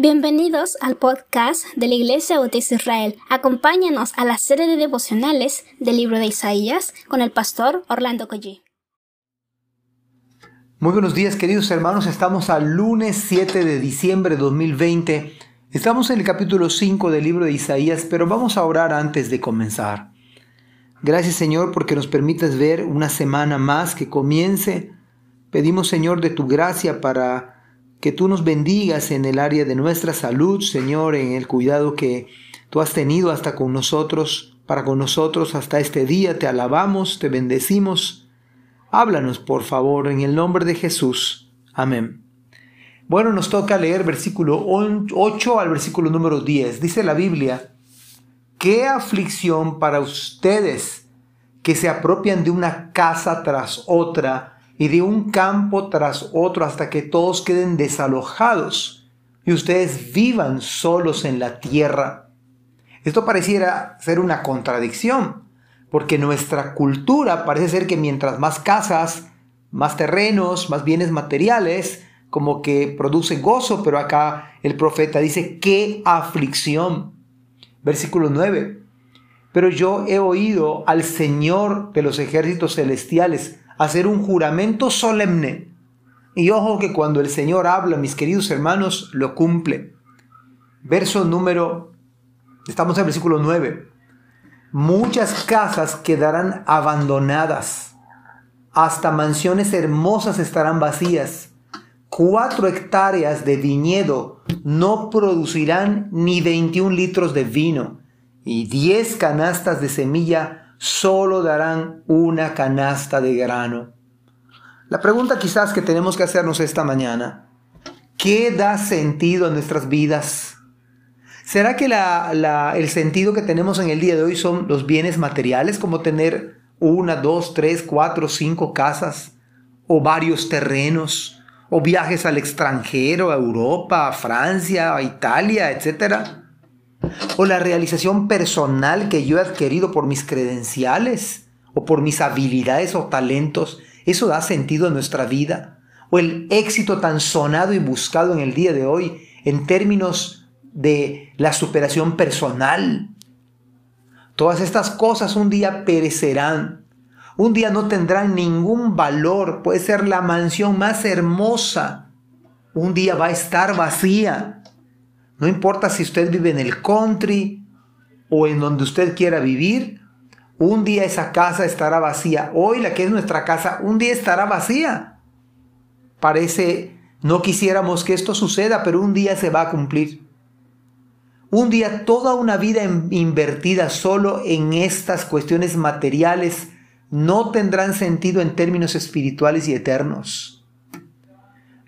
Bienvenidos al podcast de la Iglesia Bautista Israel. Acompáñanos a la serie de devocionales del libro de Isaías con el pastor Orlando Collie. Muy buenos días queridos hermanos, estamos al lunes 7 de diciembre de 2020. Estamos en el capítulo 5 del libro de Isaías, pero vamos a orar antes de comenzar. Gracias Señor porque nos permites ver una semana más que comience. Pedimos Señor de tu gracia para que tú nos bendigas en el área de nuestra salud, Señor, en el cuidado que tú has tenido hasta con nosotros, para con nosotros hasta este día. Te alabamos, te bendecimos. Háblanos, por favor, en el nombre de Jesús. Amén. Bueno, nos toca leer versículo 8 al versículo número 10. Dice la Biblia, qué aflicción para ustedes que se apropian de una casa tras otra y de un campo tras otro hasta que todos queden desalojados y ustedes vivan solos en la tierra. Esto pareciera ser una contradicción, porque nuestra cultura parece ser que mientras más casas, más terrenos, más bienes materiales, como que produce gozo, pero acá el profeta dice, qué aflicción. Versículo 9. Pero yo he oído al Señor de los ejércitos celestiales hacer un juramento solemne. Y ojo que cuando el Señor habla, mis queridos hermanos, lo cumple. Verso número, estamos en el versículo 9. Muchas casas quedarán abandonadas, hasta mansiones hermosas estarán vacías. Cuatro hectáreas de viñedo no producirán ni 21 litros de vino, y diez canastas de semilla solo darán una canasta de grano. La pregunta quizás que tenemos que hacernos esta mañana, ¿qué da sentido a nuestras vidas? ¿Será que el sentido que tenemos en el día de hoy son los bienes materiales, como tener una, dos, tres, cuatro, cinco casas, o varios terrenos, o viajes al extranjero, a Europa, a Francia, a Italia, etcétera? O la realización personal que yo he adquirido por mis credenciales o por mis habilidades o talentos, eso da sentido a nuestra vida, o el éxito tan sonado y buscado en el día de hoy en términos de la superación personal. Todas estas cosas un día perecerán, un día no tendrán ningún valor, puede ser la mansión más hermosa, un día va a estar vacía no importa si usted vive en el country o en donde usted quiera vivir, un día esa casa estará vacía. Hoy la que es nuestra casa, un día estará vacía. Parece, no quisiéramos que esto suceda, pero un día se va a cumplir. Un día toda una vida invertida solo en estas cuestiones materiales no tendrán sentido en términos espirituales y eternos.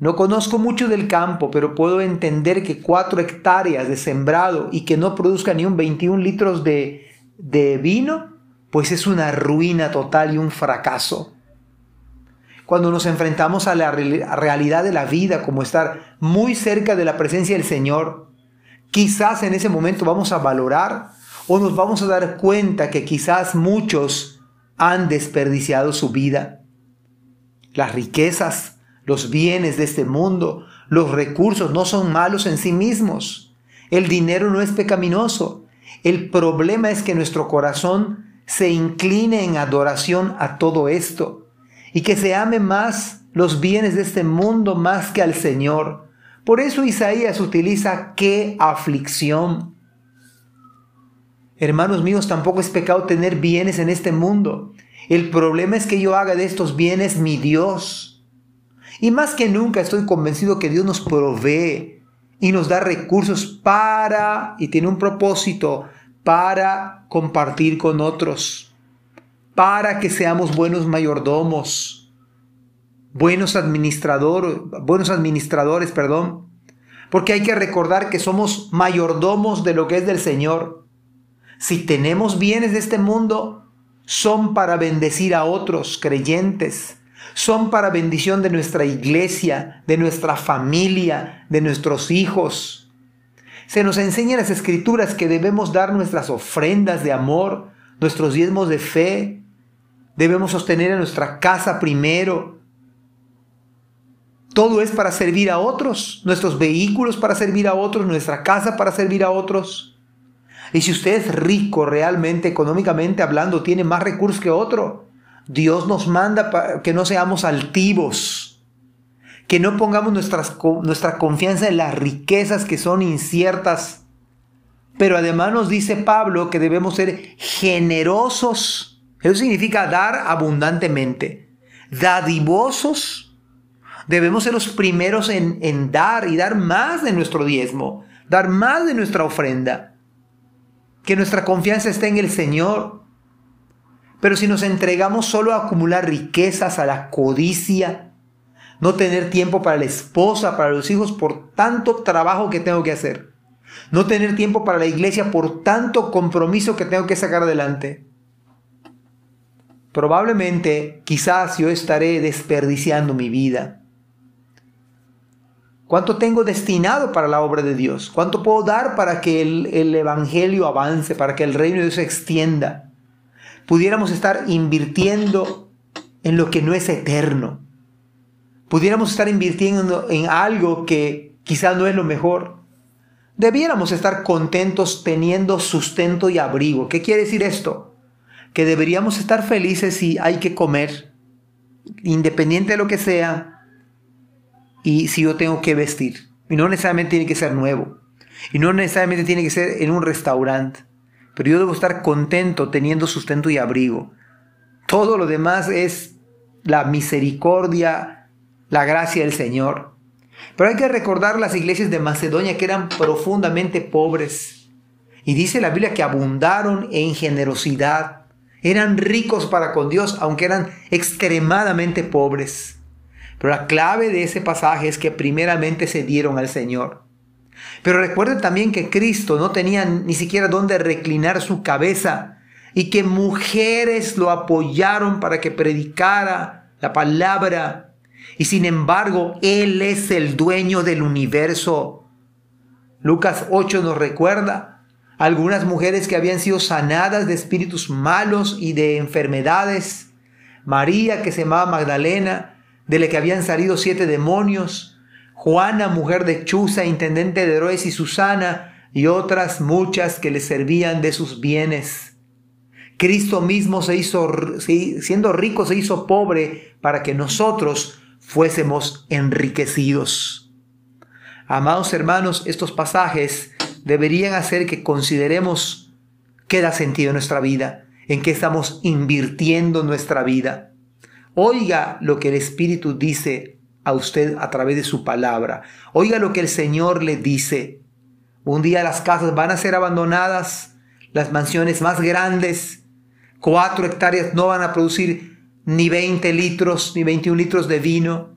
No conozco mucho del campo, pero puedo entender que cuatro hectáreas de sembrado y que no produzca ni un 21 litros de, de vino, pues es una ruina total y un fracaso. Cuando nos enfrentamos a la realidad de la vida, como estar muy cerca de la presencia del Señor, quizás en ese momento vamos a valorar o nos vamos a dar cuenta que quizás muchos han desperdiciado su vida. Las riquezas, los bienes de este mundo, los recursos no son malos en sí mismos. El dinero no es pecaminoso. El problema es que nuestro corazón se incline en adoración a todo esto y que se ame más los bienes de este mundo más que al Señor. Por eso Isaías utiliza qué aflicción. Hermanos míos, tampoco es pecado tener bienes en este mundo. El problema es que yo haga de estos bienes mi Dios y más que nunca estoy convencido que Dios nos provee y nos da recursos para, y tiene un propósito, para compartir con otros, para que seamos buenos mayordomos, buenos administradores, buenos administradores, perdón, porque hay que recordar que somos mayordomos de lo que es del Señor. Si tenemos bienes de este mundo, son para bendecir a otros creyentes, son para bendición de nuestra iglesia, de nuestra familia, de nuestros hijos. Se nos enseña en las escrituras que debemos dar nuestras ofrendas de amor, nuestros diezmos de fe. Debemos sostener a nuestra casa primero. Todo es para servir a otros, nuestros vehículos para servir a otros, nuestra casa para servir a otros. Y si usted es rico realmente, económicamente hablando, tiene más recursos que otro, Dios nos manda que no seamos altivos, que no pongamos nuestra confianza en las riquezas que son inciertas. Pero además nos dice Pablo que debemos ser generosos. Eso significa dar abundantemente. Dadivosos. Debemos ser los primeros en, en dar y dar más de nuestro diezmo, dar más de nuestra ofrenda. Que nuestra confianza esté en el Señor. Pero si nos entregamos solo a acumular riquezas, a la codicia, no tener tiempo para la esposa, para los hijos, por tanto trabajo que tengo que hacer, no tener tiempo para la iglesia por tanto compromiso que tengo que sacar adelante, probablemente quizás yo estaré desperdiciando mi vida. ¿Cuánto tengo destinado para la obra de Dios? ¿Cuánto puedo dar para que el, el Evangelio avance, para que el reino de Dios se extienda? Pudiéramos estar invirtiendo en lo que no es eterno. Pudiéramos estar invirtiendo en algo que quizá no es lo mejor. Debiéramos estar contentos teniendo sustento y abrigo. ¿Qué quiere decir esto? Que deberíamos estar felices si hay que comer, independiente de lo que sea, y si yo tengo que vestir. Y no necesariamente tiene que ser nuevo. Y no necesariamente tiene que ser en un restaurante pero yo debo estar contento teniendo sustento y abrigo. Todo lo demás es la misericordia, la gracia del Señor. Pero hay que recordar las iglesias de Macedonia que eran profundamente pobres. Y dice la Biblia que abundaron en generosidad. Eran ricos para con Dios, aunque eran extremadamente pobres. Pero la clave de ese pasaje es que primeramente se dieron al Señor. Pero recuerden también que Cristo no tenía ni siquiera dónde reclinar su cabeza y que mujeres lo apoyaron para que predicara la palabra. Y sin embargo, Él es el dueño del universo. Lucas 8 nos recuerda algunas mujeres que habían sido sanadas de espíritus malos y de enfermedades. María, que se llamaba Magdalena, de la que habían salido siete demonios. Juana, mujer de Chuza, intendente de Herodes y Susana, y otras muchas que le servían de sus bienes. Cristo mismo se hizo, siendo rico, se hizo pobre para que nosotros fuésemos enriquecidos. Amados hermanos, estos pasajes deberían hacer que consideremos qué da sentido en nuestra vida, en qué estamos invirtiendo nuestra vida. Oiga lo que el Espíritu dice a usted a través de su palabra. Oiga lo que el Señor le dice. Un día las casas van a ser abandonadas, las mansiones más grandes, cuatro hectáreas no van a producir ni 20 litros, ni 21 litros de vino,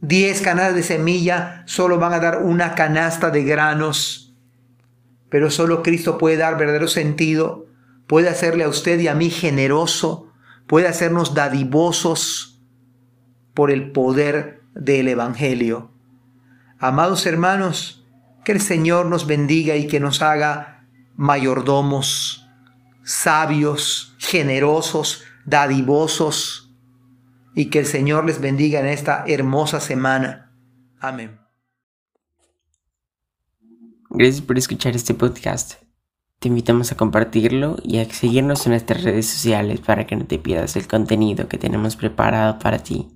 10 canastas de semilla solo van a dar una canasta de granos. Pero solo Cristo puede dar verdadero sentido, puede hacerle a usted y a mí generoso, puede hacernos dadivosos por el poder del Evangelio. Amados hermanos, que el Señor nos bendiga y que nos haga mayordomos, sabios, generosos, dadivosos, y que el Señor les bendiga en esta hermosa semana. Amén. Gracias por escuchar este podcast. Te invitamos a compartirlo y a seguirnos en nuestras redes sociales para que no te pierdas el contenido que tenemos preparado para ti.